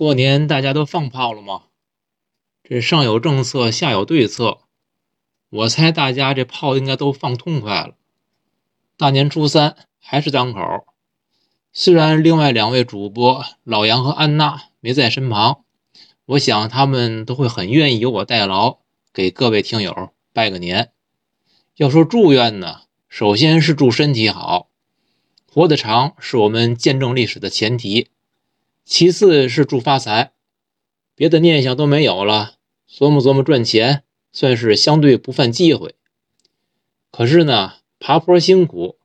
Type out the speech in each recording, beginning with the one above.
过年大家都放炮了吗？这上有政策，下有对策。我猜大家这炮应该都放痛快了。大年初三还是档口，虽然另外两位主播老杨和安娜没在身旁，我想他们都会很愿意由我代劳，给各位听友拜个年。要说祝愿呢，首先是祝身体好，活得长是我们见证历史的前提。其次是祝发财，别的念想都没有了，琢磨琢磨赚钱，算是相对不犯忌讳。可是呢，爬坡辛苦，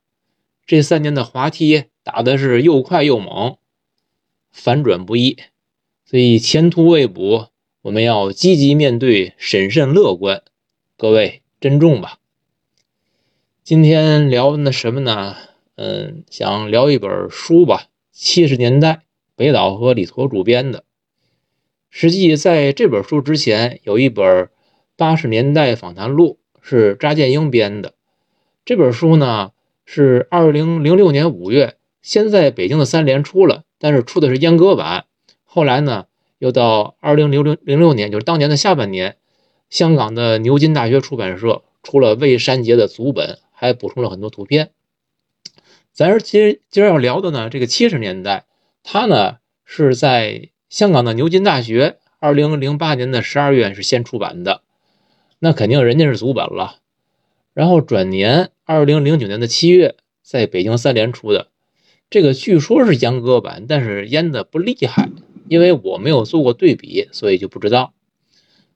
这三年的滑梯打的是又快又猛，反转不易，所以前途未卜，我们要积极面对，审慎乐观。各位珍重吧。今天聊那什么呢？嗯，想聊一本书吧，七十年代。北岛和李陀主编的。实际在这本书之前，有一本八十年代访谈录，是查建英编的。这本书呢是二零零六年五月，先在北京的三联出了，但是出的是阉割版。后来呢，又到二零零六零六年，就是当年的下半年，香港的牛津大学出版社出了未删节的组本，还补充了很多图片。咱今今儿要聊的呢，这个七十年代。他呢是在香港的牛津大学，二零零八年的十二月是先出版的，那肯定人家是祖本了。然后转年二零零九年的七月，在北京三联出的，这个据说是阉割版，但是阉的不厉害，因为我没有做过对比，所以就不知道。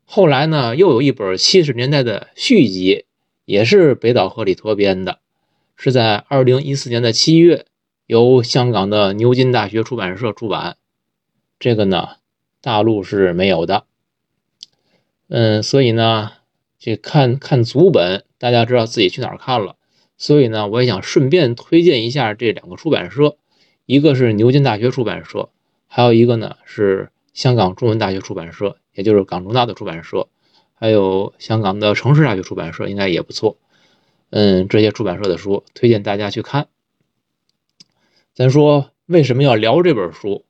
后来呢，又有一本七十年代的续集，也是北岛和李陀编的，是在二零一四年的七月。由香港的牛津大学出版社出版，这个呢，大陆是没有的。嗯，所以呢，去看看足本，大家知道自己去哪儿看了。所以呢，我也想顺便推荐一下这两个出版社，一个是牛津大学出版社，还有一个呢是香港中文大学出版社，也就是港中大的出版社，还有香港的城市大学出版社，应该也不错。嗯，这些出版社的书推荐大家去看。咱说为什么要聊这本书？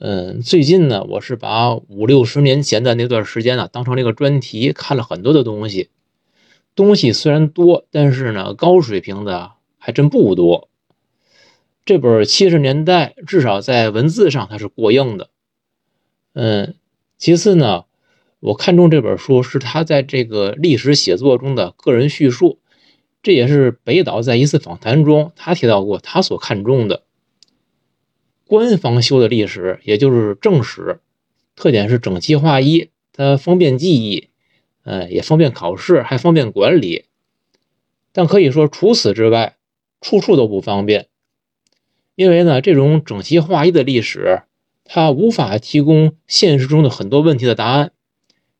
嗯，最近呢，我是把五六十年前的那段时间呢当成了一个专题，看了很多的东西。东西虽然多，但是呢，高水平的还真不多。这本七十年代至少在文字上它是过硬的。嗯，其次呢，我看中这本书是他在这个历史写作中的个人叙述。这也是北岛在一次访谈中，他提到过他所看重的官方修的历史，也就是正史，特点是整齐划一，它方便记忆，呃，也方便考试，还方便管理。但可以说，除此之外，处处都不方便。因为呢，这种整齐划一的历史，它无法提供现实中的很多问题的答案。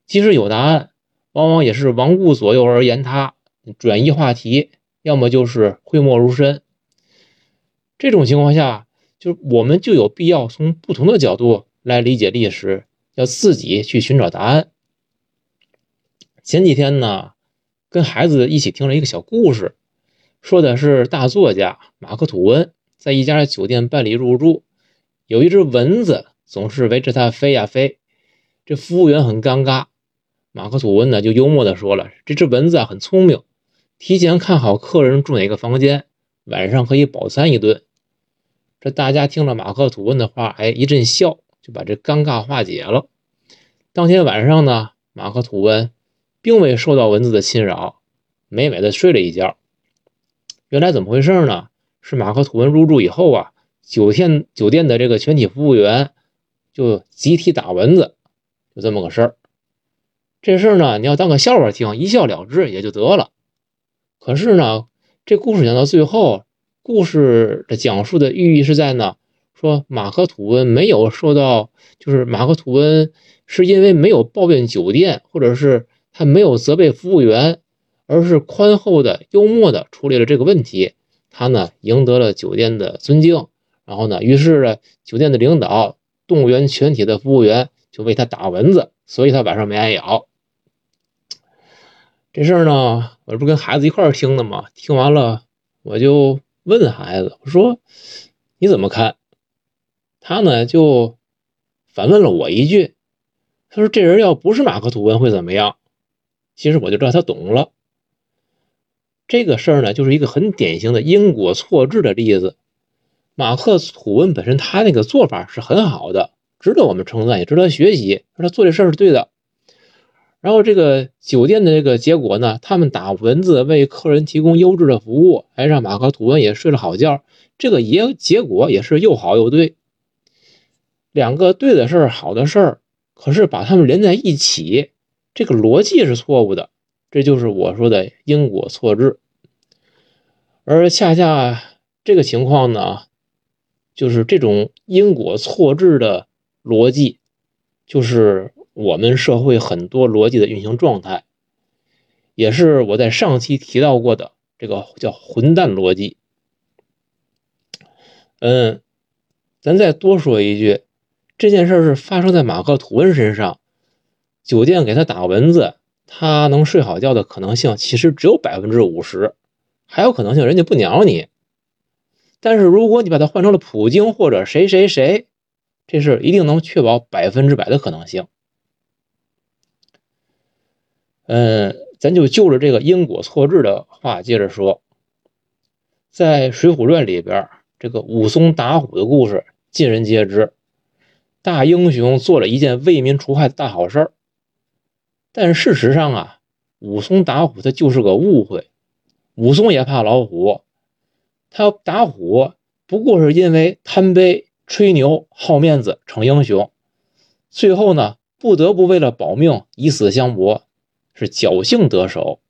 即使有答案，往往也是罔顾左右而言他。转移话题，要么就是讳莫如深。这种情况下，就是我们就有必要从不同的角度来理解历史，要自己去寻找答案。前几天呢，跟孩子一起听了一个小故事，说的是大作家马克吐温在一家酒店办理入住，有一只蚊子总是围着他飞呀飞，这服务员很尴尬。马克吐温呢就幽默的说了：“这只蚊子啊很聪明。”提前看好客人住哪个房间，晚上可以饱餐一顿。这大家听了马克吐温的话，哎，一阵笑，就把这尴尬化解了。当天晚上呢，马克吐温并未受到蚊子的侵扰，美美的睡了一觉。原来怎么回事呢？是马克吐温入住以后啊，酒店酒店的这个全体服务员就集体打蚊子，就这么个事儿。这事儿呢，你要当个笑话听，一笑了之也就得了。可是呢，这故事讲到最后，故事的讲述的寓意是在呢，说马克吐温没有受到，就是马克吐温是因为没有抱怨酒店，或者是他没有责备服务员，而是宽厚的、幽默的处理了这个问题，他呢赢得了酒店的尊敬，然后呢，于是呢，酒店的领导动员全体的服务员就为他打蚊子，所以他晚上没挨咬。这事儿呢，我这不跟孩子一块儿听的吗？听完了，我就问孩子，我说：“你怎么看？”他呢就反问了我一句：“他说这人要不是马克吐温会怎么样？”其实我就知道他懂了。这个事儿呢，就是一个很典型的因果错置的例子。马克吐温本身他那个做法是很好的，值得我们称赞，也值得学习。他做这事儿是对的。然后这个酒店的这个结果呢，他们打蚊子为客人提供优质的服务，还让马克吐温也睡了好觉。这个也结果也是又好又对。两个对的事儿，好的事儿，可是把它们连在一起，这个逻辑是错误的。这就是我说的因果错置。而恰恰这个情况呢？就是这种因果错置的逻辑，就是我们社会很多逻辑的运行状态，也是我在上期提到过的这个叫混蛋逻辑。嗯，咱再多说一句，这件事是发生在马克吐温身上，酒店给他打蚊子，他能睡好觉的可能性其实只有百分之五十，还有可能性人家不鸟你。但是如果你把它换成了普京或者谁谁谁，这事一定能确保百分之百的可能性。嗯，咱就就着这个因果错置的话接着说，在《水浒传》里边，这个武松打虎的故事尽人皆知，大英雄做了一件为民除害的大好事儿。但事实上啊，武松打虎他就是个误会，武松也怕老虎。他打虎不过是因为贪杯、吹牛、好面子、逞英雄，最后呢不得不为了保命以死相搏，是侥幸得手。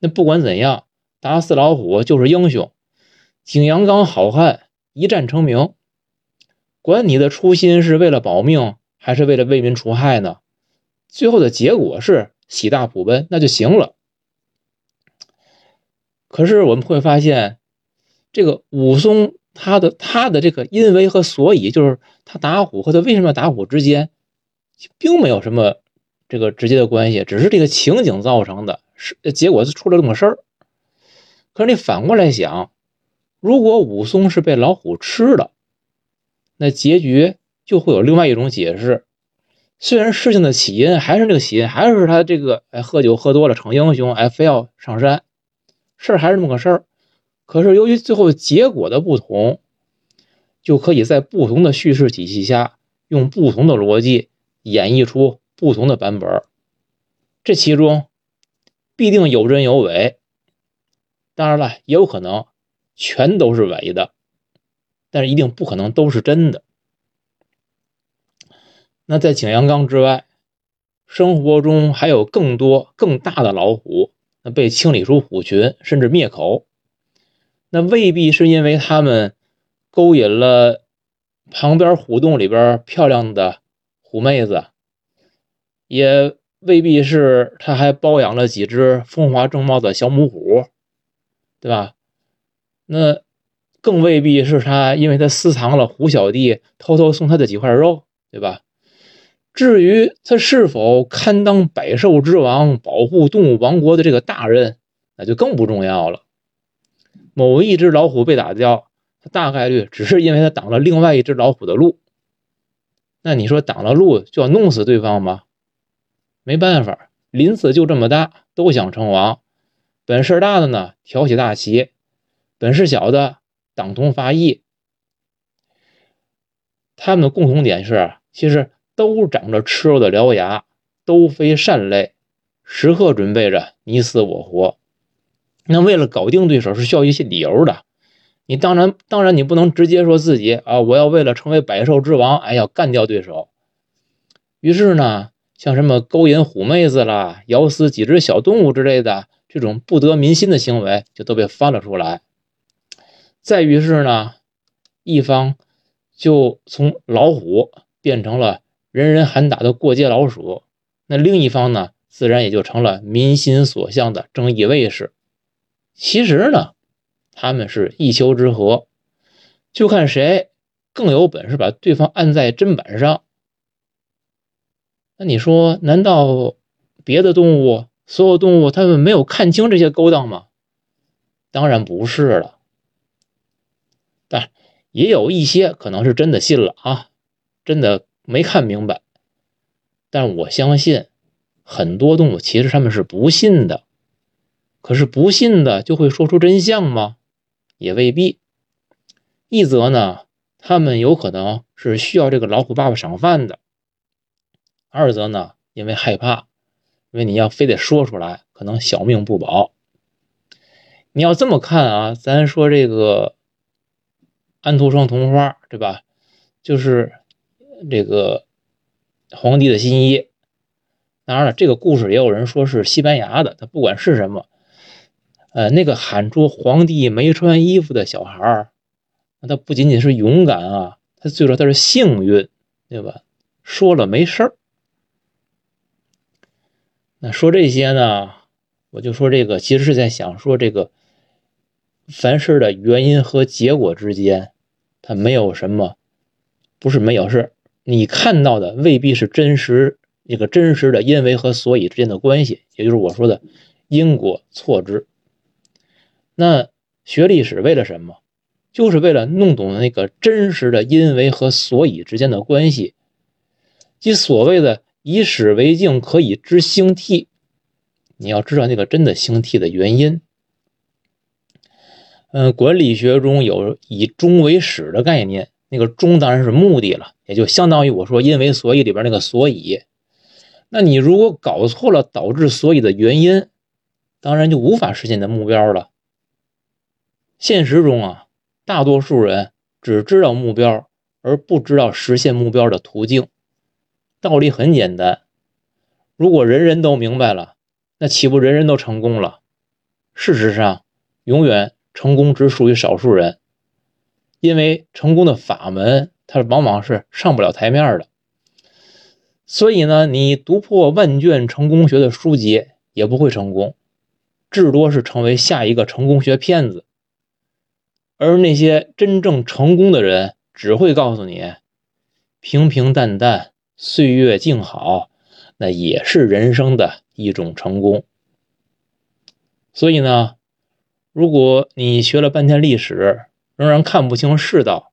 那不管怎样，打死老虎就是英雄，景阳冈好汉一战成名。管你的初心是为了保命，还是为了为民除害呢？最后的结果是喜大普奔，那就行了。可是我们会发现。这个武松，他的他的这个因为和所以，就是他打虎和他为什么要打虎之间，并没有什么这个直接的关系，只是这个情景造成的，是结果是出了这么个事儿。可是你反过来想，如果武松是被老虎吃了，那结局就会有另外一种解释。虽然事情的起因还是那个起因，还是他这个哎喝酒喝多了逞英雄，哎非要上山，事儿还是那么个事儿。可是由于最后结果的不同，就可以在不同的叙事体系下用不同的逻辑演绎出不同的版本。这其中必定有真有伪，当然了，也有可能全都是伪的，但是一定不可能都是真的。那在景阳冈之外，生活中还有更多更大的老虎，那被清理出虎群，甚至灭口。那未必是因为他们勾引了旁边虎洞里边漂亮的虎妹子，也未必是他还包养了几只风华正茂的小母虎，对吧？那更未必是他因为他私藏了虎小弟偷偷送他的几块肉，对吧？至于他是否堪当百兽之王、保护动物王国的这个大任，那就更不重要了。某一只老虎被打掉，它大概率只是因为它挡了另外一只老虎的路。那你说挡了路就要弄死对方吗？没办法，林子就这么大，都想称王。本事大的呢，挑起大旗；本事小的，党同伐异。他们的共同点是，其实都长着吃肉的獠牙，都非善类，时刻准备着你死我活。那为了搞定对手是需要一些理由的，你当然当然你不能直接说自己啊，我要为了成为百兽之王，哎，要干掉对手。于是呢，像什么勾引虎妹子啦、咬死几只小动物之类的这种不得民心的行为，就都被翻了出来。再于是呢，一方就从老虎变成了人人喊打的过街老鼠，那另一方呢，自然也就成了民心所向的正义卫士。其实呢，他们是一丘之貉，就看谁更有本事把对方按在砧板上。那你说，难道别的动物，所有动物，他们没有看清这些勾当吗？当然不是了，但也有一些可能是真的信了啊，真的没看明白。但我相信，很多动物其实他们是不信的。可是不信的就会说出真相吗？也未必。一则呢，他们有可能是需要这个老虎爸爸赏饭的；二则呢，因为害怕，因为你要非得说出来，可能小命不保。你要这么看啊，咱说这个安徒生童话，对吧？就是这个皇帝的新衣。当然了，这个故事也有人说是西班牙的，他不管是什么。呃，那个喊出皇帝没穿衣服的小孩儿，那他不仅仅是勇敢啊，他最主要他是幸运，对吧？说了没事儿。那说这些呢，我就说这个，其实是在想说这个，凡事的原因和结果之间，它没有什么，不是没有，是你看到的未必是真实，那个真实的因为和所以之间的关系，也就是我说的因果错置。那学历史为了什么？就是为了弄懂那个真实的因为和所以之间的关系，即所谓的以史为镜，可以知兴替。你要知道那个真的兴替的原因。嗯，管理学中有以终为始的概念，那个终当然是目的了，也就相当于我说因为所以里边那个所以。那你如果搞错了导致所以的原因，当然就无法实现你的目标了。现实中啊，大多数人只知道目标，而不知道实现目标的途径。道理很简单，如果人人都明白了，那岂不人人都成功了？事实上，永远成功只属于少数人，因为成功的法门，它往往是上不了台面的。所以呢，你读破万卷成功学的书籍也不会成功，至多是成为下一个成功学骗子。而那些真正成功的人，只会告诉你，平平淡淡，岁月静好，那也是人生的一种成功。所以呢，如果你学了半天历史，仍然看不清世道，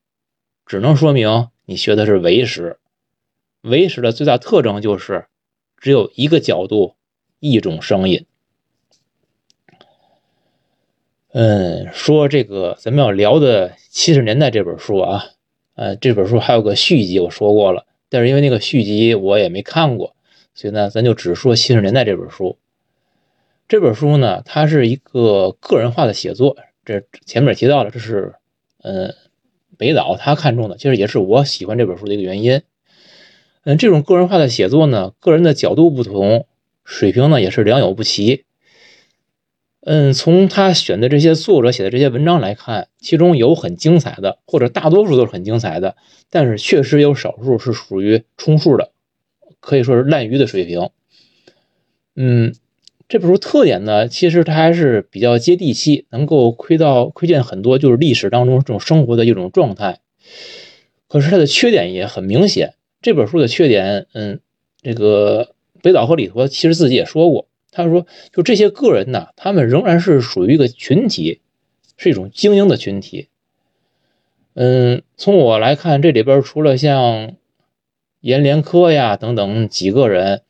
只能说明你学的是唯识。唯识的最大特征就是，只有一个角度，一种声音。嗯，说这个咱们要聊的七十年代这本书啊，呃，这本书还有个续集，我说过了，但是因为那个续集我也没看过，所以呢，咱就只说七十年代这本书。这本书呢，它是一个个人化的写作，这前面提到了，这是嗯，北岛他看中的，其实也是我喜欢这本书的一个原因。嗯，这种个人化的写作呢，个人的角度不同，水平呢也是良莠不齐。嗯，从他选的这些作者写的这些文章来看，其中有很精彩的，或者大多数都是很精彩的，但是确实有少数是属于充数的，可以说是烂鱼的水平。嗯，这本书特点呢，其实它还是比较接地气，能够窥到窥见很多就是历史当中这种生活的一种状态。可是它的缺点也很明显，这本书的缺点，嗯，这个北岛和里陀其实自己也说过。他说：“就这些个人呢，他们仍然是属于一个群体，是一种精英的群体。嗯，从我来看，这里边除了像阎连科呀等等几个人，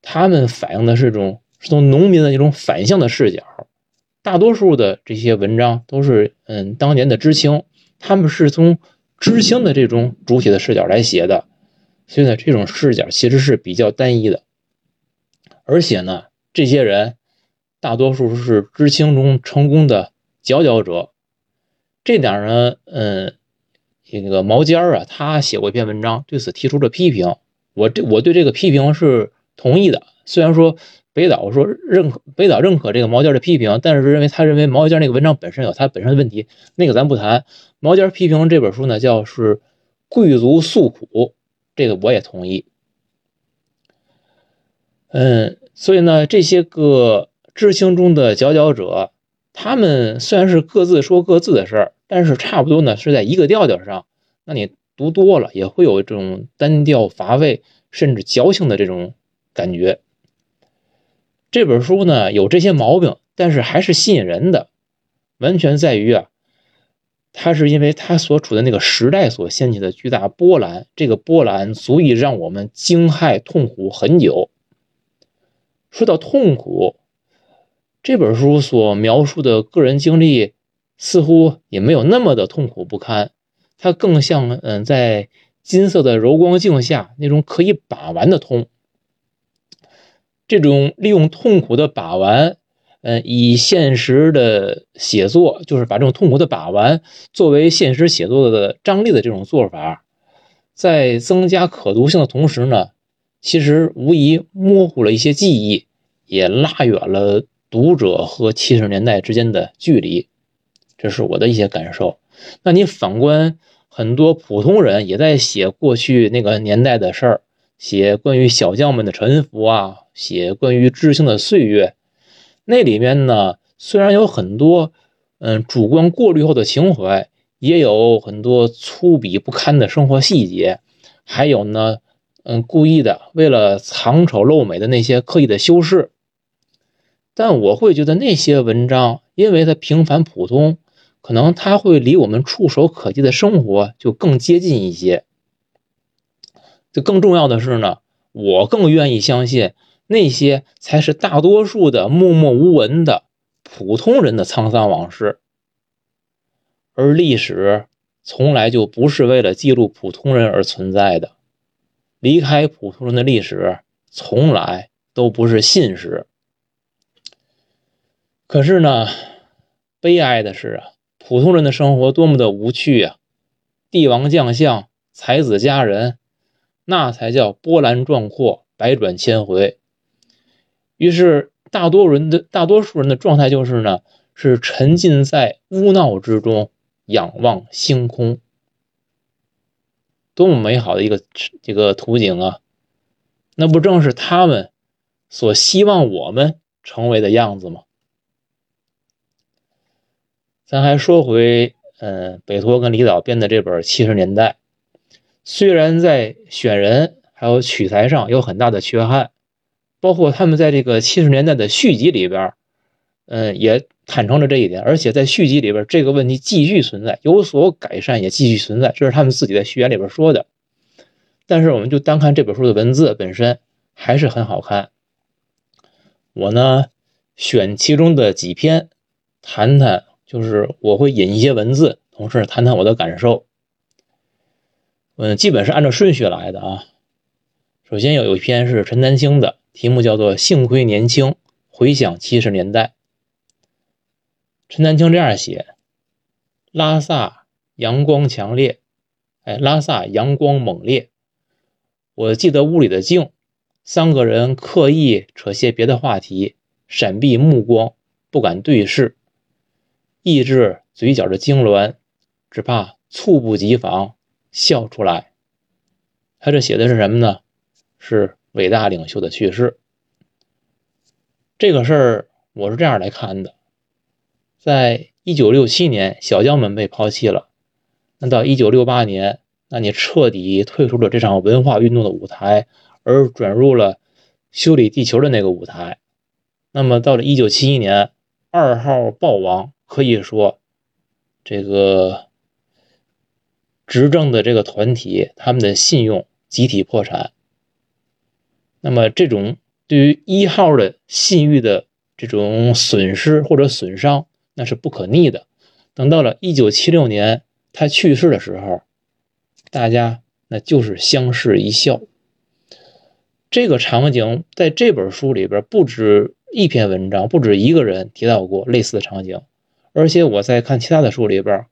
他们反映的是种是从农民的一种反向的视角。大多数的这些文章都是嗯当年的知青，他们是从知青的这种主体的视角来写的，所以呢，这种视角其实是比较单一的，而且呢。”这些人大多数是知青中成功的佼佼者，这点呢，嗯，这个毛尖儿啊，他写过一篇文章，对此提出了批评。我这我对这个批评是同意的。虽然说北岛说认可北岛认可这个毛尖的批评，但是认为他认为毛尖那个文章本身有他本身的问题，那个咱不谈。毛尖批评这本书呢，叫是贵族诉苦，这个我也同意。嗯。所以呢，这些个知青中的佼佼者，他们虽然是各自说各自的事儿，但是差不多呢是在一个调调上。那你读多了也会有这种单调乏味，甚至矫情的这种感觉。这本书呢有这些毛病，但是还是吸引人的，完全在于啊，它是因为它所处的那个时代所掀起的巨大波澜，这个波澜足以让我们惊骇痛苦很久。说到痛苦，这本书所描述的个人经历似乎也没有那么的痛苦不堪，它更像嗯，在金色的柔光镜下那种可以把玩的痛。这种利用痛苦的把玩，嗯，以现实的写作，就是把这种痛苦的把玩作为现实写作的张力的这种做法，在增加可读性的同时呢，其实无疑模糊了一些记忆，也拉远了读者和七十年代之间的距离。这是我的一些感受。那你反观很多普通人也在写过去那个年代的事儿，写关于小将们的沉浮啊。写关于知青的岁月，那里面呢，虽然有很多嗯主观过滤后的情怀，也有很多粗鄙不堪的生活细节，还有呢，嗯故意的为了藏丑露美的那些刻意的修饰。但我会觉得那些文章，因为它平凡普通，可能它会离我们触手可及的生活就更接近一些。这更重要的是呢，我更愿意相信。那些才是大多数的默默无闻的普通人的沧桑往事，而历史从来就不是为了记录普通人而存在的。离开普通人的历史，从来都不是信史。可是呢，悲哀的是啊，普通人的生活多么的无趣啊！帝王将相、才子佳人，那才叫波澜壮阔、百转千回。于是，大多人的大多数人的状态就是呢，是沉浸在乌闹之中，仰望星空。多么美好的一个这个图景啊！那不正是他们所希望我们成为的样子吗？咱还说回，嗯，北托跟李导编的这本《七十年代》，虽然在选人还有取材上有很大的缺憾。包括他们在这个七十年代的续集里边，嗯，也坦诚了这一点，而且在续集里边，这个问题继续存在，有所改善也继续存在，这是他们自己在序言里边说的。但是，我们就单看这本书的文字本身，还是很好看。我呢，选其中的几篇谈谈，就是我会引一些文字，同时谈谈我的感受。嗯，基本是按照顺序来的啊。首先有有一篇是陈丹青的。题目叫做《幸亏年轻，回想七十年代》。陈丹青这样写：拉萨阳光强烈，哎，拉萨阳光猛烈。我记得屋里的静，三个人刻意扯些别的话题，闪避目光，不敢对视，抑制嘴角的痉挛，只怕猝不及防笑出来。他这写的是什么呢？是。伟大领袖的去世，这个事儿我是这样来看的：在一九六七年，小将们被抛弃了，那到一九六八年，那你彻底退出了这场文化运动的舞台，而转入了修理地球的那个舞台。那么到了一九七一年，二号暴亡，可以说这个执政的这个团体，他们的信用集体破产。那么，这种对于一号的信誉的这种损失或者损伤，那是不可逆的。等到了一九七六年他去世的时候，大家那就是相视一笑。这个场景在这本书里边不止一篇文章，不止一个人提到过类似的场景，而且我在看其他的书里边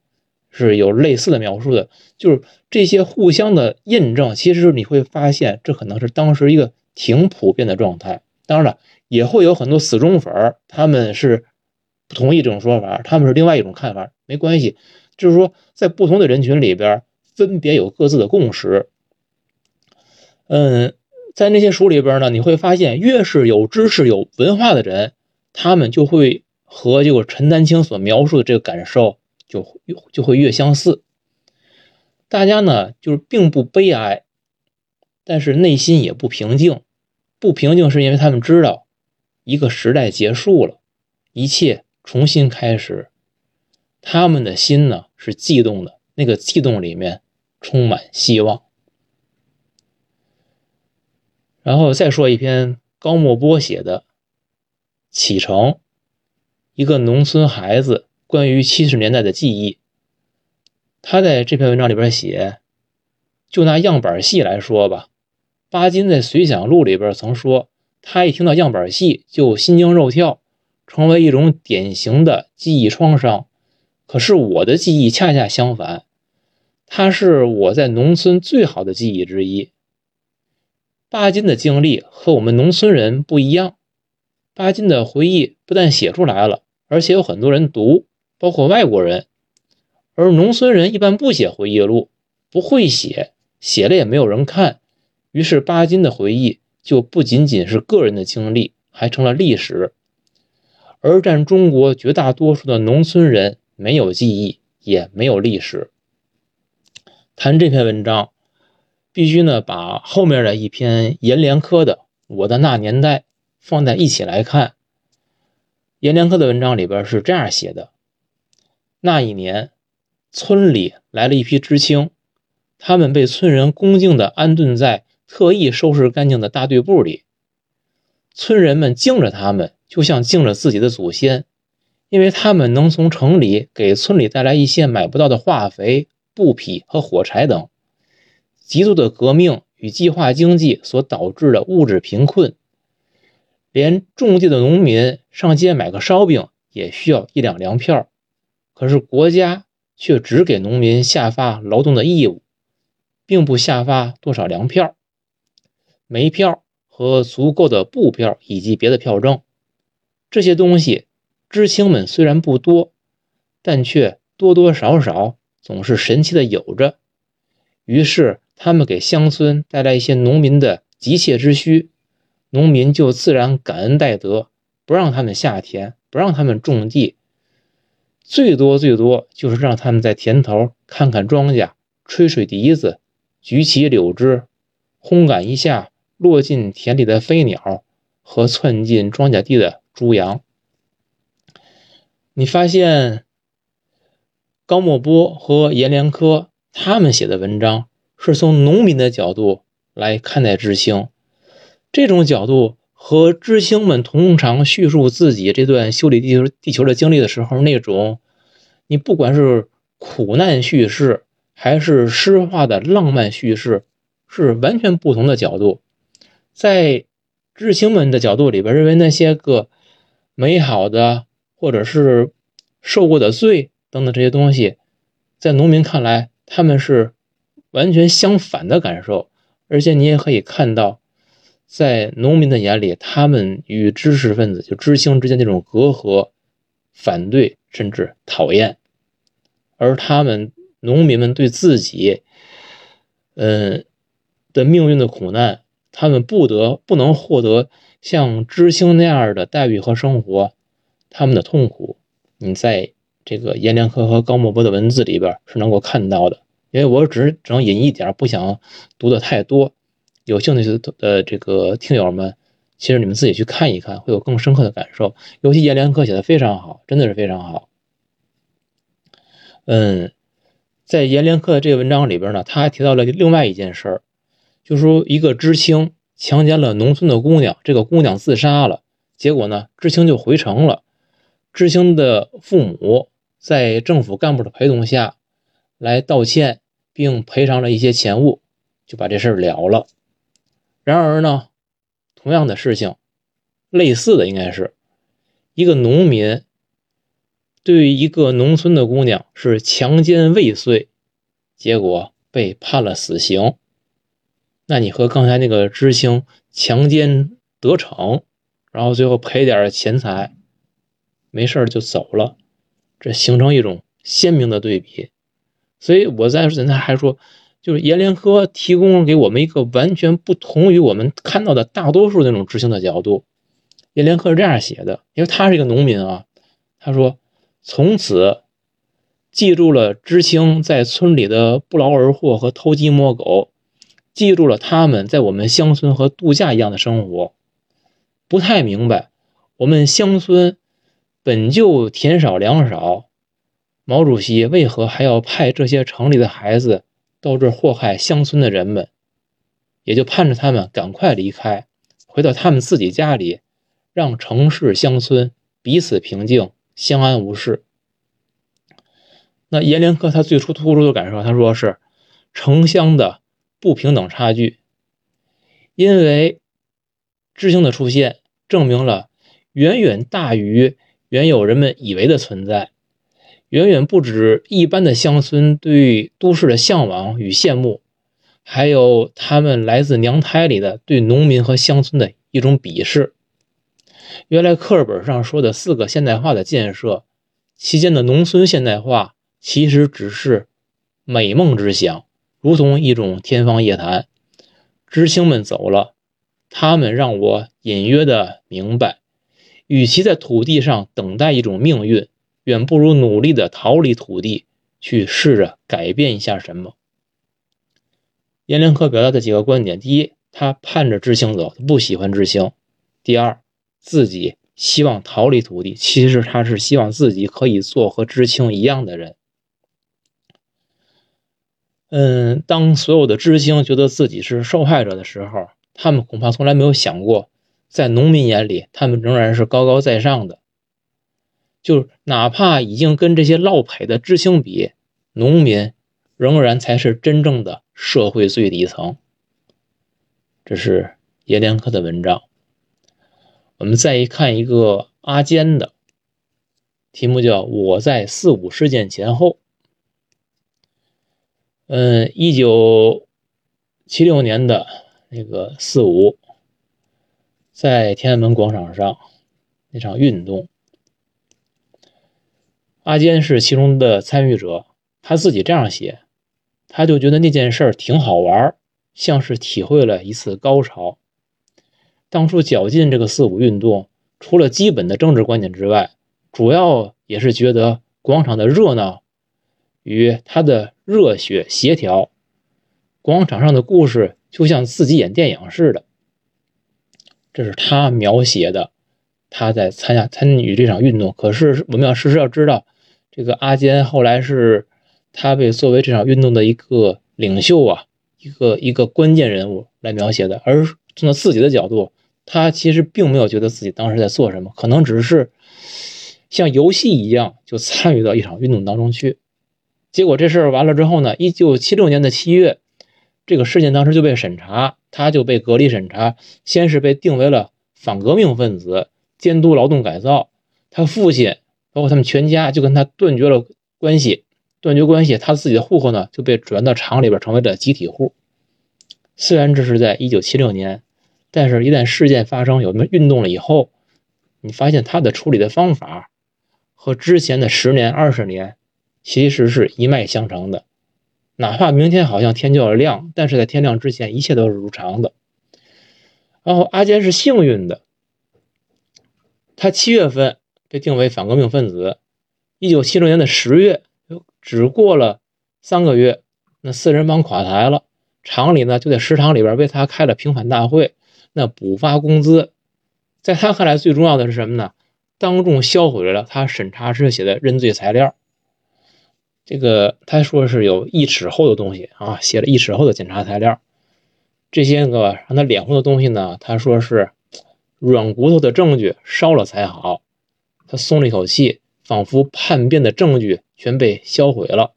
是有类似的描述的，就是这些互相的印证。其实你会发现，这可能是当时一个。挺普遍的状态，当然了，也会有很多死忠粉他们是不同意这种说法，他们是另外一种看法，没关系，就是说在不同的人群里边，分别有各自的共识。嗯，在那些书里边呢，你会发现，越是有知识、有文化的人，他们就会和这个陈丹青所描述的这个感受就就会越相似。大家呢，就是并不悲哀。但是内心也不平静，不平静是因为他们知道，一个时代结束了，一切重新开始。他们的心呢是悸动的，那个悸动里面充满希望。然后再说一篇高墨波写的《启程》，一个农村孩子关于七十年代的记忆。他在这篇文章里边写，就拿样板戏来说吧，巴金在《随想录》里边曾说，他一听到样板戏就心惊肉跳，成为一种典型的记忆创伤。可是我的记忆恰恰相反，它是我在农村最好的记忆之一。巴金的经历和我们农村人不一样，巴金的回忆不但写出来了，而且有很多人读，包括外国人。而农村人一般不写回忆录，不会写，写了也没有人看。于是巴金的回忆就不仅仅是个人的经历，还成了历史。而占中国绝大多数的农村人没有记忆，也没有历史。谈这篇文章，必须呢把后面的一篇阎连科的《我的那年代》放在一起来看。阎连科的文章里边是这样写的：那一年。村里来了一批知青，他们被村人恭敬地安顿在特意收拾干净的大队部里。村人们敬着他们，就像敬着自己的祖先，因为他们能从城里给村里带来一些买不到的化肥、布匹和火柴等。极度的革命与计划经济所导致的物质贫困，连种地的农民上街买个烧饼也需要一两粮票。可是国家。却只给农民下发劳动的义务，并不下发多少粮票、煤票和足够的布票以及别的票证。这些东西，知青们虽然不多，但却多多少少总是神奇的有着。于是，他们给乡村带来一些农民的急切之需，农民就自然感恩戴德，不让他们下田，不让他们种地。最多最多就是让他们在田头看看庄稼，吹吹笛子，举起柳枝，轰赶一下落进田里的飞鸟和窜进庄稼地的朱阳。你发现高莫波和阎连科他们写的文章是从农民的角度来看待知青，这种角度。和知青们通常叙述自己这段修理地球地球的经历的时候，那种你不管是苦难叙事，还是诗化的浪漫叙事，是完全不同的角度。在知青们的角度里边，认为那些个美好的，或者是受过的罪等等这些东西，在农民看来，他们是完全相反的感受。而且你也可以看到。在农民的眼里，他们与知识分子就知青之间那种隔阂、反对甚至讨厌，而他们农民们对自己，嗯的命运的苦难，他们不得不能获得像知青那样的待遇和生活，他们的痛苦，你在这个阎连科和高墨波的文字里边是能够看到的。因为我只只能引一点，不想读的太多。有兴趣的，这个听友们，其实你们自己去看一看，会有更深刻的感受。尤其阎连科写的非常好，真的是非常好。嗯，在阎连科的这个文章里边呢，他还提到了另外一件事儿，就说一个知青强奸了农村的姑娘，这个姑娘自杀了，结果呢，知青就回城了。知青的父母在政府干部的陪同下来道歉，并赔偿了一些钱物，就把这事儿了了。然而呢，同样的事情，类似的应该是一个农民对一个农村的姑娘是强奸未遂，结果被判了死刑。那你和刚才那个知青强奸得逞，然后最后赔点钱财，没事就走了，这形成一种鲜明的对比。所以我在刚才还说。就是阎连科提供给我们一个完全不同于我们看到的大多数那种知青的角度。阎连科是这样写的，因为他是一个农民啊。他说：“从此记住了知青在村里的不劳而获和偷鸡摸狗，记住了他们在我们乡村和度假一样的生活。不太明白，我们乡村本就田少粮少，毛主席为何还要派这些城里的孩子到这祸害乡村的人们？也就盼着他们赶快离开，回到他们自己家里，让城市乡村彼此平静，相安无事。那阎连科他最初突出的感受，他说是城乡的不平等差距，因为知青的出现，证明了远远大于原有人们以为的存在，远远不止一般的乡村对都市的向往与羡慕。还有他们来自娘胎里的对农民和乡村的一种鄙视。原来课本上说的四个现代化的建设期间的农村现代化，其实只是美梦之想，如同一种天方夜谭。知青们走了，他们让我隐约的明白，与其在土地上等待一种命运，远不如努力的逃离土地，去试着改变一下什么。阎连科表达的几个观点：第一，他盼着知青走，不喜欢知青；第二，自己希望逃离土地，其实他是希望自己可以做和知青一样的人。嗯，当所有的知青觉得自己是受害者的时候，他们恐怕从来没有想过，在农民眼里，他们仍然是高高在上的。就哪怕已经跟这些落魄的知青比，农民仍然才是真正的。社会最底层，这是阎连科的文章。我们再一看一个阿坚的，题目叫《我在四五事件前后》。嗯，一九七六年的那个四五，在天安门广场上那场运动，阿坚是其中的参与者，他自己这样写。他就觉得那件事儿挺好玩，像是体会了一次高潮。当初绞尽这个四五运动，除了基本的政治观点之外，主要也是觉得广场的热闹与他的热血协调，广场上的故事就像自己演电影似的。这是他描写的，他在参加参与这场运动。可是我们要实时要知道，这个阿坚后来是。他被作为这场运动的一个领袖啊，一个一个关键人物来描写的，而从他自己的角度，他其实并没有觉得自己当时在做什么，可能只是像游戏一样就参与到一场运动当中去。结果这事儿完了之后呢，一九七六年的七月，这个事件当时就被审查，他就被隔离审查，先是被定为了反革命分子，监督劳动改造。他父亲包括他们全家就跟他断绝了关系。断绝关系，他自己的户口呢就被转到厂里边，成为了集体户。虽然这是在一九七六年，但是一旦事件发生，有什么运动了以后，你发现他的处理的方法和之前的十年、二十年其实是一脉相承的。哪怕明天好像天就要亮，但是在天亮之前，一切都是如常的。然后阿坚是幸运的，他七月份被定为反革命分子，一九七六年的十月。只过了三个月，那四人帮垮台了，厂里呢就在食堂里边为他开了平反大会，那补发工资。在他看来，最重要的是什么呢？当众销毁了他审查时写的认罪材料。这个他说是有一尺厚的东西啊，写了一尺厚的检查材料。这些个让他脸红的东西呢，他说是软骨头的证据烧了才好。他松了一口气。仿佛叛变的证据全被销毁了，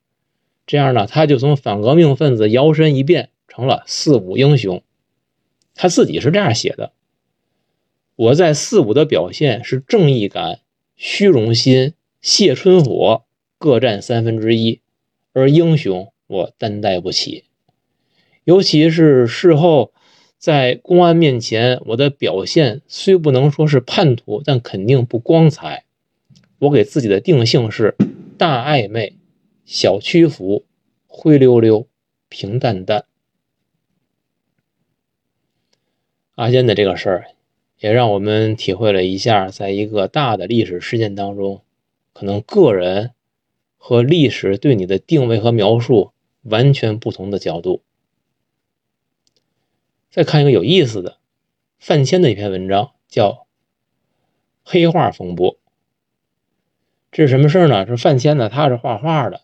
这样呢，他就从反革命分子摇身一变成了四五英雄。他自己是这样写的：“我在四五的表现是正义感、虚荣心、谢春火各占三分之一，而英雄我担待不起。尤其是事后在公安面前，我的表现虽不能说是叛徒，但肯定不光彩。”我给自己的定性是大暧昧、小屈服、灰溜溜、平淡淡。阿坚的这个事儿，也让我们体会了一下，在一个大的历史事件当中，可能个人和历史对你的定位和描述完全不同的角度。再看一个有意思的，范谦的一篇文章，叫《黑化风波》。这是什么事儿呢？是范谦呢，他是画画的，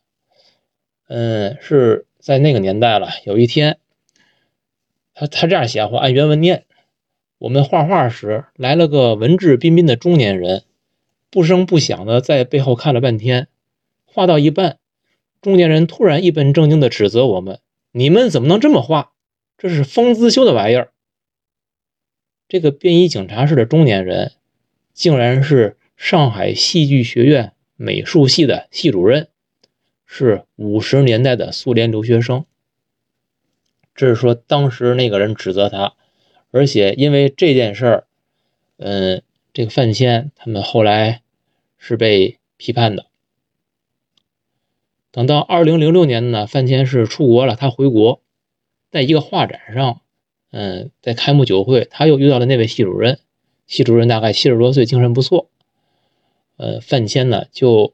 嗯，是在那个年代了。有一天，他他这样写，我按原文念：我们画画时来了个文质彬彬的中年人，不声不响的在背后看了半天，画到一半，中年人突然一本正经的指责我们：“你们怎么能这么画？这是封资修的玩意儿。”这个便衣警察室的中年人，竟然是上海戏剧学院美术系的系主任，是五十年代的苏联留学生。这是说当时那个人指责他，而且因为这件事儿，嗯，这个范谦他们后来是被批判的。等到二零零六年呢，范谦是出国了，他回国，在一个画展上。嗯，在开幕酒会，他又遇到了那位系主任。系主任大概七十多岁，精神不错。呃，范谦呢就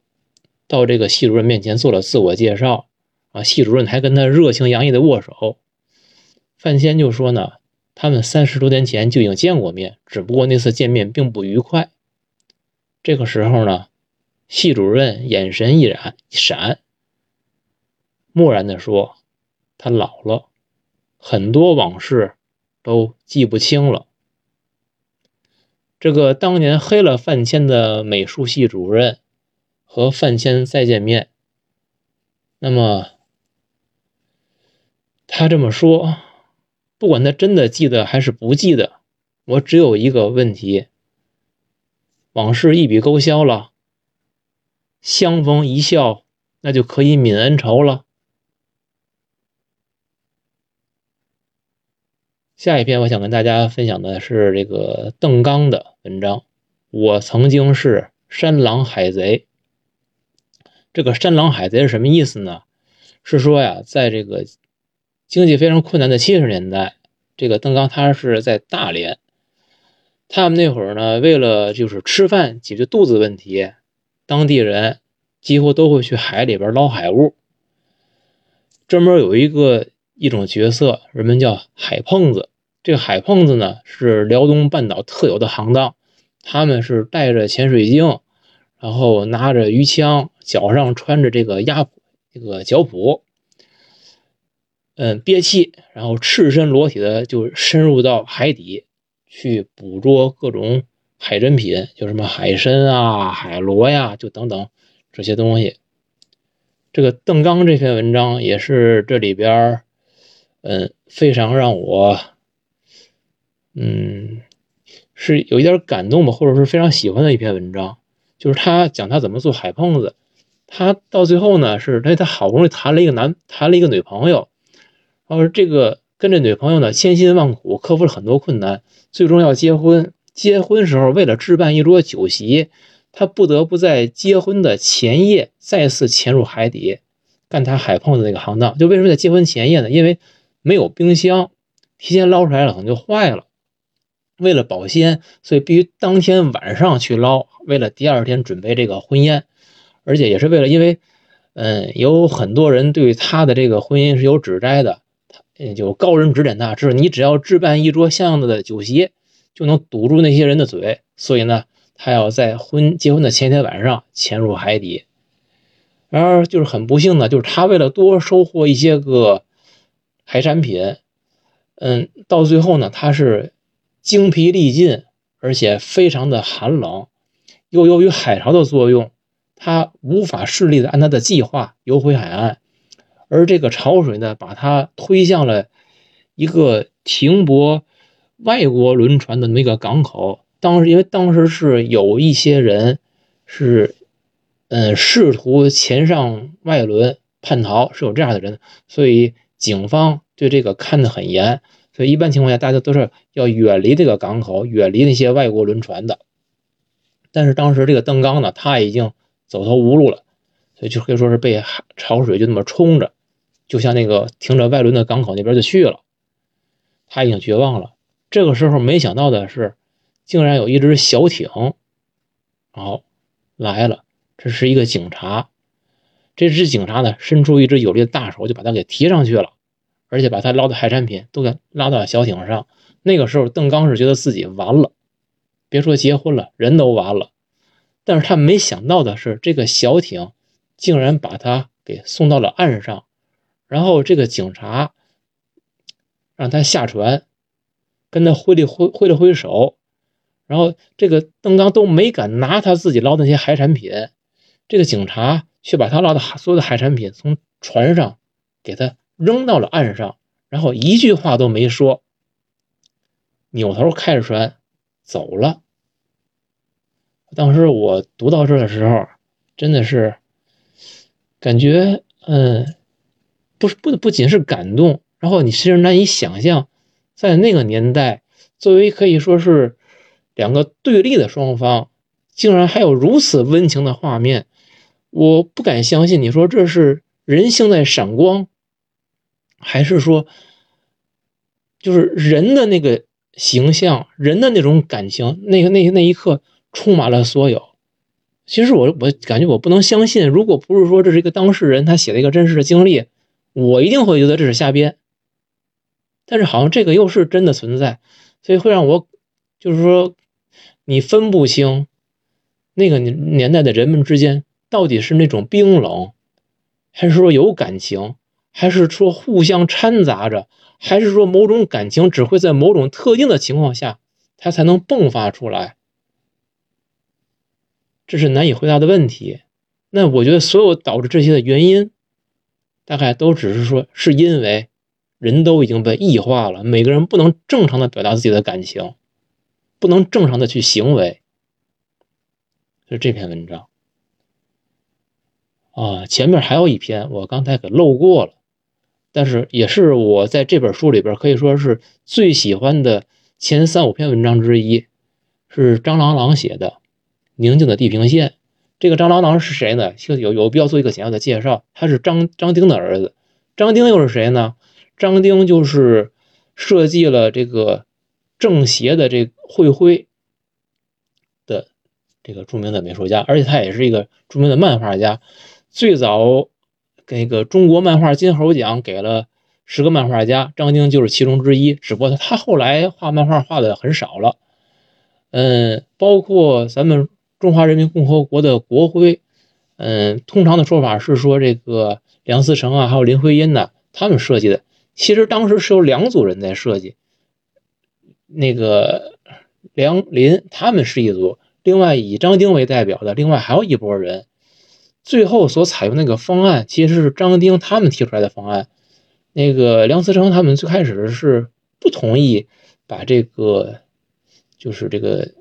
到这个系主任面前做了自我介绍啊，系主任还跟他热情洋溢的握手。范谦就说呢，他们三十多年前就已经见过面，只不过那次见面并不愉快。这个时候呢，系主任眼神一闪，闪，漠然的说：“他老了，很多往事。”都记不清了。这个当年黑了范谦的美术系主任和范谦再见面，那么他这么说，不管他真的记得还是不记得，我只有一个问题：往事一笔勾销了，相逢一笑，那就可以泯恩仇了。下一篇我想跟大家分享的是这个邓刚的文章。我曾经是山狼海贼。这个山狼海贼是什么意思呢？是说呀，在这个经济非常困难的七十年代，这个邓刚他是在大连，他们那会儿呢，为了就是吃饭解决肚子问题，当地人几乎都会去海里边捞海物。专门有一个。一种角色，人们叫海碰子。这个海碰子呢，是辽东半岛特有的行当。他们是带着潜水镜，然后拿着鱼枪，脚上穿着这个鸭这个脚蹼，嗯，憋气，然后赤身裸体的就深入到海底去捕捉各种海珍品，就什么海参啊、海螺呀，就等等这些东西。这个邓刚这篇文章也是这里边嗯，非常让我，嗯，是有一点感动吧，或者是非常喜欢的一篇文章。就是他讲他怎么做海碰子，他到最后呢，是他他好不容易谈了一个男，谈了一个女朋友，然后这个跟这女朋友呢千辛万苦，克服了很多困难，最终要结婚。结婚时候为了置办一桌酒席，他不得不在结婚的前夜再次潜入海底，干他海碰子那个行当。就为什么在结婚前夜呢？因为没有冰箱，提前捞出来了可能就坏了。为了保鲜，所以必须当天晚上去捞。为了第二天准备这个婚宴，而且也是为了，因为，嗯，有很多人对他的这个婚姻是有指摘的。他就高人指点他，是你只要置办一桌像样的酒席，就能堵住那些人的嘴。所以呢，他要在婚结婚的前一天晚上潜入海底。然而，就是很不幸的，就是他为了多收获一些个。海产品，嗯，到最后呢，它是精疲力尽，而且非常的寒冷，又由于海潮的作用，它无法顺利的按它的计划游回海岸，而这个潮水呢，把它推向了一个停泊外国轮船的那个港口。当时因为当时是有一些人是，嗯，试图潜上外轮叛逃，是有这样的人，所以。警方对这个看得很严，所以一般情况下，大家都是要远离这个港口，远离那些外国轮船的。但是当时这个邓刚呢，他已经走投无路了，所以就可以说是被潮水就那么冲着，就像那个停着外轮的港口那边就去了。他已经绝望了。这个时候，没想到的是，竟然有一只小艇，然后来了，这是一个警察。这只警察呢，伸出一只有力的大手，就把他给提上去了，而且把他捞的海产品都给拉到小艇上。那个时候，邓刚是觉得自己完了，别说结婚了，人都完了。但是他没想到的是，这个小艇竟然把他给送到了岸上，然后这个警察让他下船，跟他挥了挥挥了挥手，然后这个邓刚都没敢拿他自己捞那些海产品，这个警察却把他捞的所有的海产品从船上给他扔到了岸上，然后一句话都没说，扭头开着船走了。当时我读到这的时候，真的是感觉，嗯，不是不不仅是感动，然后你甚至难以想象，在那个年代，作为可以说是两个对立的双方，竟然还有如此温情的画面。我不敢相信，你说这是人性在闪光，还是说，就是人的那个形象，人的那种感情，那个那那一刻。充满了所有。其实我我感觉我不能相信，如果不是说这是一个当事人他写的一个真实的经历，我一定会觉得这是瞎编。但是好像这个又是真的存在，所以会让我就是说，你分不清那个年代的人们之间到底是那种冰冷，还是说有感情，还是说互相掺杂着，还是说某种感情只会在某种特定的情况下它才能迸发出来。这是难以回答的问题。那我觉得，所有导致这些的原因，大概都只是说，是因为人都已经被异化了，每个人不能正常的表达自己的感情，不能正常的去行为。就这篇文章啊，前面还有一篇，我刚才给漏过了，但是也是我在这本书里边可以说是最喜欢的前三五篇文章之一，是张郎朗写的。宁静的地平线，这个张郎朗是谁呢？有有必要做一个简要的介绍。他是张张丁的儿子。张丁又是谁呢？张丁就是设计了这个政协的这会徽的这个著名的美术家，而且他也是一个著名的漫画家。最早那个中国漫画金猴奖给了十个漫画家，张丁就是其中之一。只不过他后来画漫画画的很少了。嗯，包括咱们。中华人民共和国的国徽，嗯，通常的说法是说这个梁思成啊，还有林徽因呢，他们设计的。其实当时是有两组人在设计，那个梁林他们是一组，另外以张丁为代表的另外还有一拨人。最后所采用那个方案其实是张丁他们提出来的方案，那个梁思成他们最开始是不同意把这个，就是这个。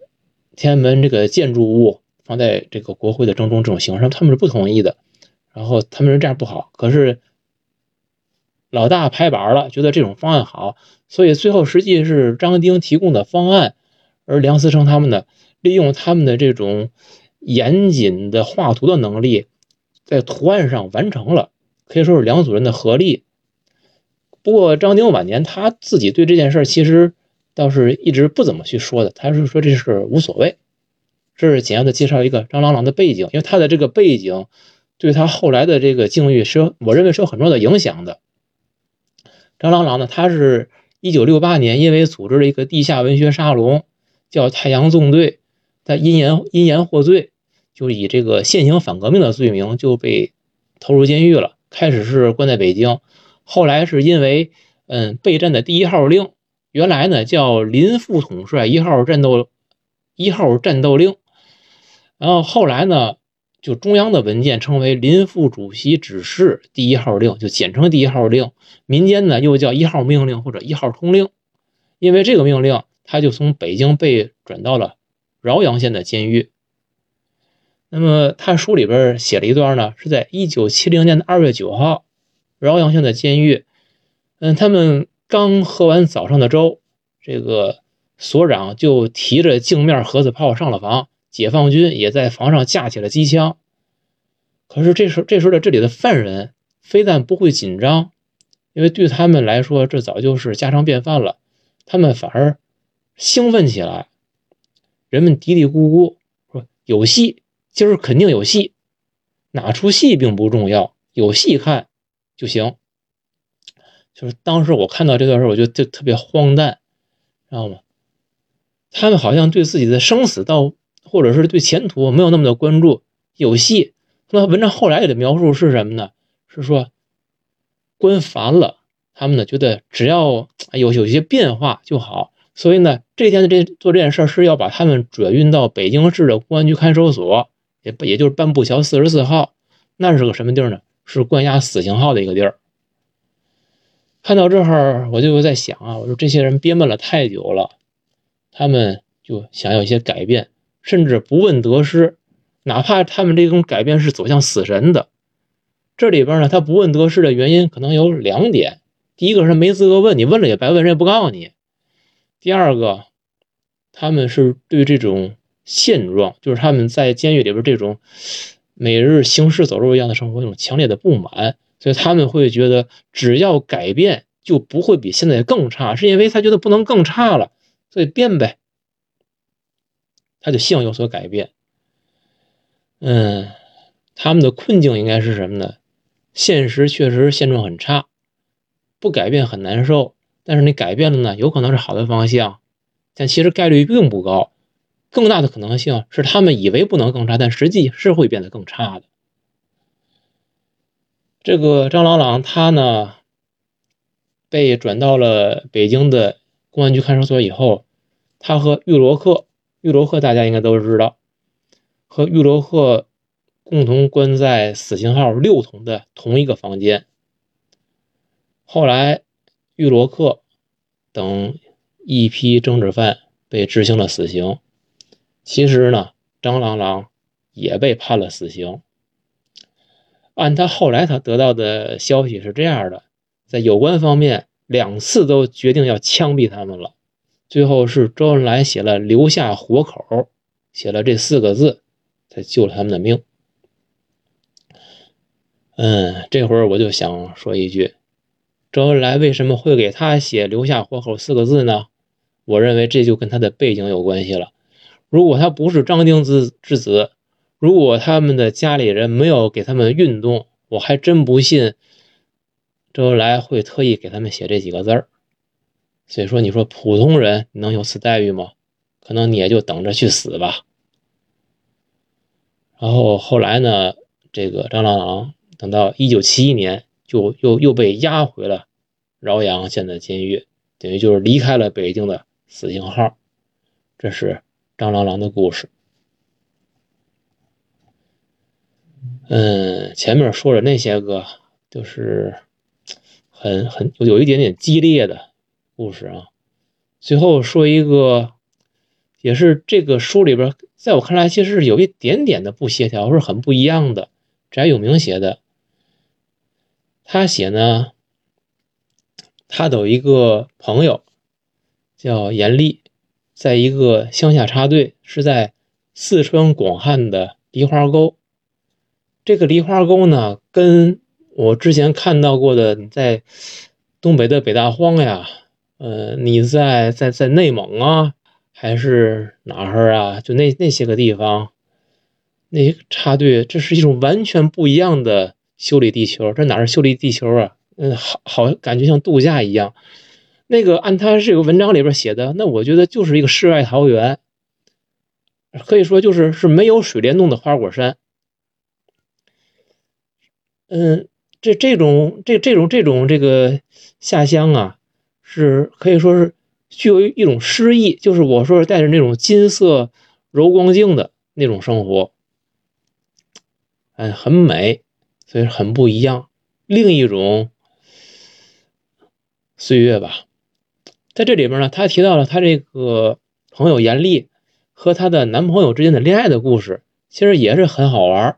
天安门这个建筑物放在这个国徽的正中这种形式，他们是不同意的。然后他们说这样不好，可是老大拍板了，觉得这种方案好，所以最后实际是张丁提供的方案，而梁思成他们呢，利用他们的这种严谨的画图的能力，在图案上完成了，可以说是两组人的合力。不过张丁晚年他自己对这件事其实。倒是一直不怎么去说的，他是说这事无所谓。这是简要的介绍一个张郎朗的背景，因为他的这个背景对他后来的这个境遇是我认为是有很重要的影响的。张郎朗呢，他是一九六八年因为组织了一个地下文学沙龙，叫太阳纵队，他因言因言获罪，就以这个现行反革命的罪名就被投入监狱了。开始是关在北京，后来是因为嗯备战的第一号令。原来呢叫林副统帅一号战斗一号战斗令，然后后来呢就中央的文件称为林副主席指示第一号令，就简称第一号令。民间呢又叫一号命令或者一号通令。因为这个命令，他就从北京被转到了饶阳县的监狱。那么他书里边写了一段呢，是在一九七零年的二月九号，饶阳县的监狱，嗯，他们。刚喝完早上的粥，这个所长就提着镜面盒子炮上了房，解放军也在房上架起了机枪。可是这时候，这时候的这里的犯人非但不会紧张，因为对他们来说这早就是家常便饭了，他们反而兴奋起来。人们嘀嘀咕咕说：“有戏，今儿肯定有戏。哪出戏并不重要，有戏看就行。”就是当时我看到这段时候，我就就特别荒诞，知道吗？他们好像对自己的生死到或者是对前途没有那么的关注，有戏。那文章后来的描述是什么呢？是说官烦了，他们呢觉得只要有有一些变化就好。所以呢，这天的这做这件事是要把他们转运到北京市的公安局看守所，也也就是半步桥四十四号，那是个什么地儿呢？是关押死刑号的一个地儿。看到这儿，我就在想啊，我说这些人憋闷了太久了，他们就想要一些改变，甚至不问得失，哪怕他们这种改变是走向死神的。这里边呢，他不问得失的原因可能有两点：第一个是没资格问，你问了也白问，人也不告诉你；第二个，他们是对这种现状，就是他们在监狱里边这种每日行尸走肉一样的生活，一种强烈的不满。所以他们会觉得，只要改变就不会比现在更差，是因为他觉得不能更差了，所以变呗。他就希望有所改变。嗯，他们的困境应该是什么呢？现实确实现状很差，不改变很难受。但是你改变了呢，有可能是好的方向，但其实概率并不高。更大的可能性是，他们以为不能更差，但实际是会变得更差的。这个张朗朗他呢，被转到了北京的公安局看守所以后，他和玉罗克，玉罗克大家应该都知道，和玉罗克共同关在死刑号六同的同一个房间。后来，玉罗克等一批政治犯被执行了死刑，其实呢，张朗朗也被判了死刑。按他后来他得到的消息是这样的，在有关方面两次都决定要枪毙他们了，最后是周恩来写了“留下活口”，写了这四个字，才救了他们的命。嗯，这会儿我就想说一句，周恩来为什么会给他写“留下活口”四个字呢？我认为这就跟他的背景有关系了。如果他不是张丁之之子，如果他们的家里人没有给他们运动，我还真不信周恩来会特意给他们写这几个字儿。所以说，你说普通人能有此待遇吗？可能你也就等着去死吧。然后后来呢，这个张朗朗等到一九七一年，就又又被押回了饶阳县的监狱，等于就是离开了北京的死刑号。这是张朗朗的故事。嗯，前面说的那些个就是很很有一点点激烈的故事啊。最后说一个，也是这个书里边，在我看来其实是有一点点的不协调，是很不一样的。翟永明写的，他写呢，他有一个朋友叫严厉，在一个乡下插队，是在四川广汉的梨花沟。这个梨花沟呢，跟我之前看到过的在东北的北大荒呀，呃，你在在在内蒙啊，还是哪儿啊？就那那些个地方，那些插队，这是一种完全不一样的修理地球。这哪是修理地球啊？嗯，好好感觉像度假一样。那个按他这个文章里边写的，那我觉得就是一个世外桃源，可以说就是是没有水帘洞的花果山。嗯，这这种这这种这种这个下乡啊，是可以说是具有一种诗意，就是我说是带着那种金色柔光镜的那种生活，哎，很美，所以很不一样，另一种岁月吧。在这里边呢，他提到了他这个朋友严丽和她的男朋友之间的恋爱的故事，其实也是很好玩。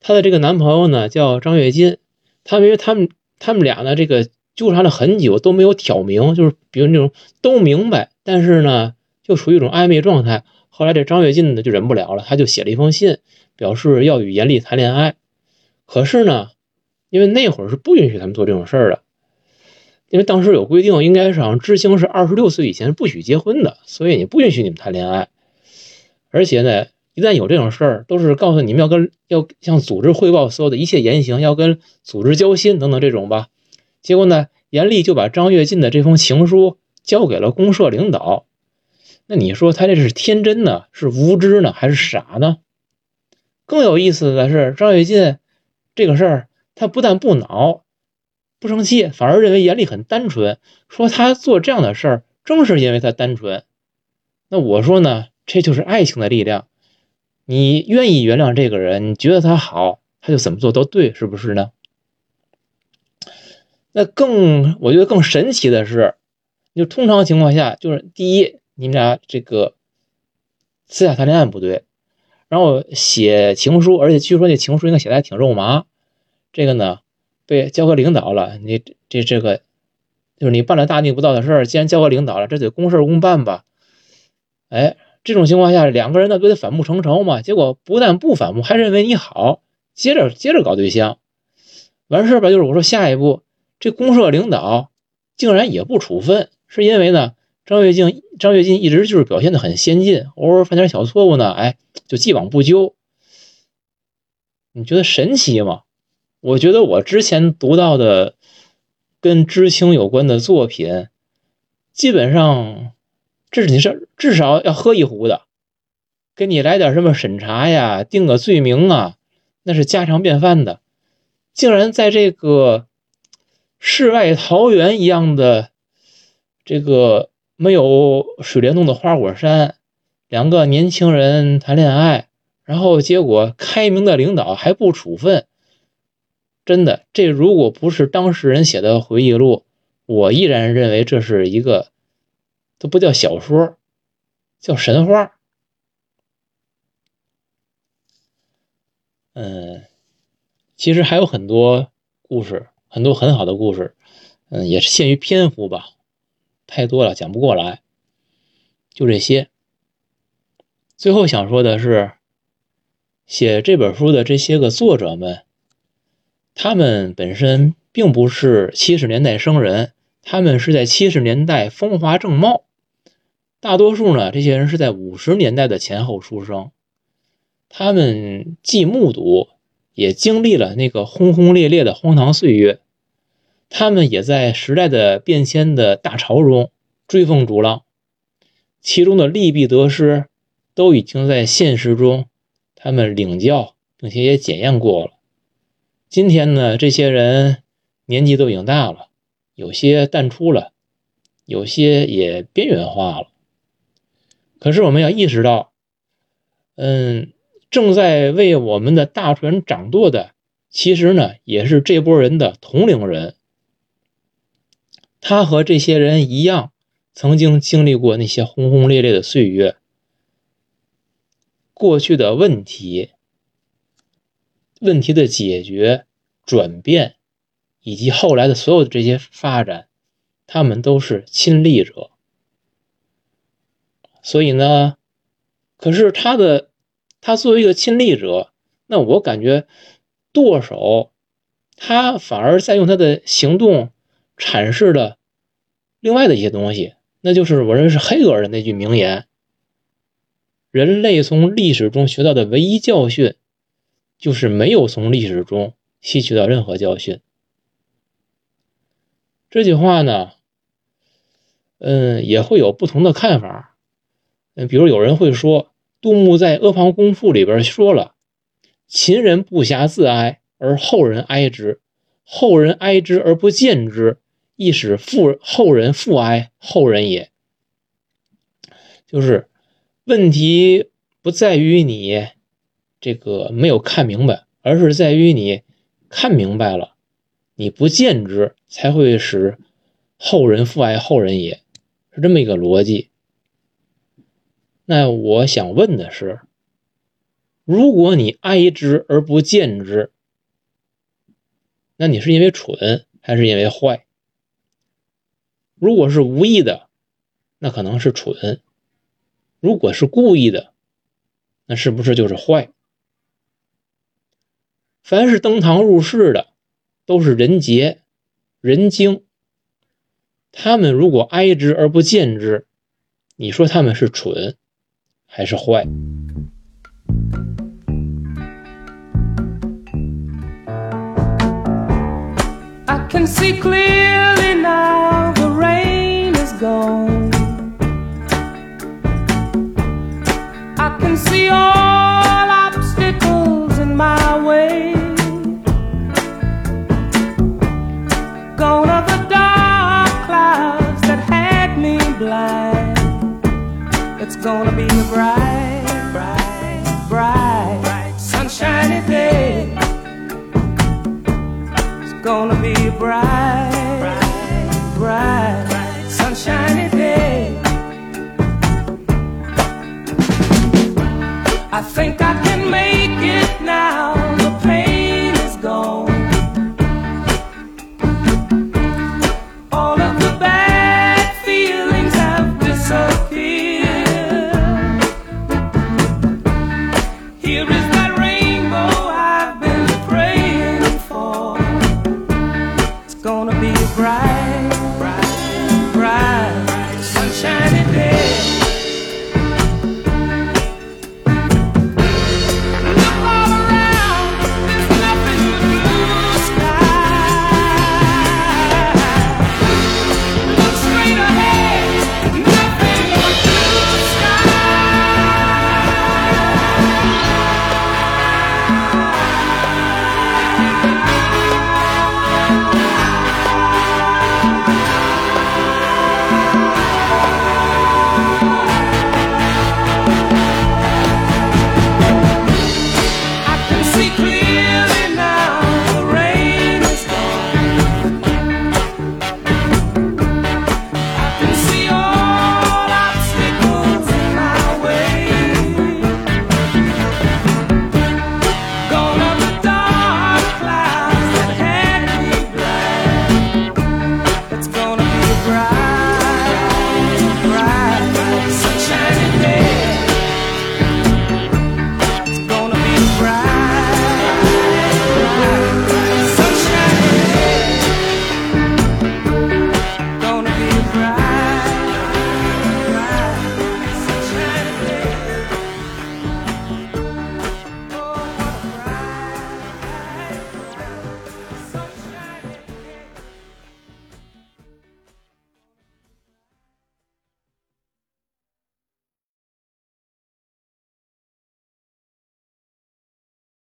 她的这个男朋友呢叫张跃进，他因为他们他们俩呢这个纠缠了很久都没有挑明，就是比如那种都明白，但是呢就处于一种暧昧状态。后来这张跃进呢就忍不了了，他就写了一封信，表示要与严丽谈恋爱。可是呢，因为那会儿是不允许他们做这种事儿的，因为当时有规定，应该是好像知青是二十六岁以前不许结婚的，所以你不允许你们谈恋爱，而且呢。一旦有这种事儿，都是告诉你们要跟要向组织汇报所有的一切言行，要跟组织交心等等这种吧。结果呢，严厉就把张跃进的这封情书交给了公社领导。那你说他这是天真呢，是无知呢，还是傻呢？更有意思的是，张跃进这个事儿，他不但不恼、不生气，反而认为严厉很单纯，说他做这样的事儿，正是因为他单纯。那我说呢，这就是爱情的力量。你愿意原谅这个人，你觉得他好，他就怎么做都对，是不是呢？那更我觉得更神奇的是，就通常情况下，就是第一，你们俩这个私下谈恋爱不对，然后写情书，而且据说那情书应该写的还挺肉麻，这个呢被交给领导了，你这这个就是你办了大逆不道的事儿，既然交给领导了，这得公事公办吧？哎，这种情况下，两个人呢不得反目成仇嘛？结果不但不反目，还认为你好，接着接着搞对象，完事儿吧？就是我说下一步。这公社领导竟然也不处分，是因为呢？张跃进张跃进一直就是表现的很先进，偶尔犯点小错误呢，哎，就既往不咎。你觉得神奇吗？我觉得我之前读到的跟知青有关的作品，基本上这是你是至少要喝一壶的，给你来点什么审查呀，定个罪名啊，那是家常便饭的。竟然在这个。世外桃源一样的这个没有水帘洞的花果山，两个年轻人谈恋爱，然后结果开明的领导还不处分，真的，这如果不是当事人写的回忆录，我依然认为这是一个都不叫小说，叫神话。嗯，其实还有很多故事。很多很好的故事，嗯，也是限于篇幅吧，太多了讲不过来，就这些。最后想说的是，写这本书的这些个作者们，他们本身并不是七十年代生人，他们是在七十年代风华正茂，大多数呢，这些人是在五十年代的前后出生，他们既目睹。也经历了那个轰轰烈烈的荒唐岁月，他们也在时代的变迁的大潮中追风逐浪，其中的利弊得失都已经在现实中他们领教并且也检验过了。今天呢，这些人年纪都已经大了，有些淡出了，有些也边缘化了。可是我们要意识到，嗯。正在为我们的大船掌舵的，其实呢也是这波人的同龄人。他和这些人一样，曾经经历过那些轰轰烈烈的岁月。过去的问题、问题的解决、转变，以及后来的所有的这些发展，他们都是亲历者。所以呢，可是他的。他作为一个亲历者，那我感觉舵手，他反而在用他的行动阐释了另外的一些东西，那就是我认为是黑格尔的那句名言：人类从历史中学到的唯一教训，就是没有从历史中吸取到任何教训。这句话呢，嗯，也会有不同的看法，嗯，比如有人会说。杜牧在《阿房宫赋》里边说了：“秦人不暇自哀，而后人哀之；后人哀之而不见之，亦使复后人复哀后人也。”就是问题不在于你这个没有看明白，而是在于你看明白了，你不见之，才会使后人复爱后人也，是这么一个逻辑。那我想问的是，如果你哀之而不见之，那你是因为蠢还是因为坏？如果是无意的，那可能是蠢；如果是故意的，那是不是就是坏？凡是登堂入室的，都是人杰、人精。他们如果哀之而不见之，你说他们是蠢？还是坏。I can see clearly now the rain is gone. I can see all I my way. Gone are the dark clouds that had me blind. It's gonna be a bright, bright, bright, bright, sunshiny day. It's gonna be a bright, bright, bright, bright sunshiny day. I think I now.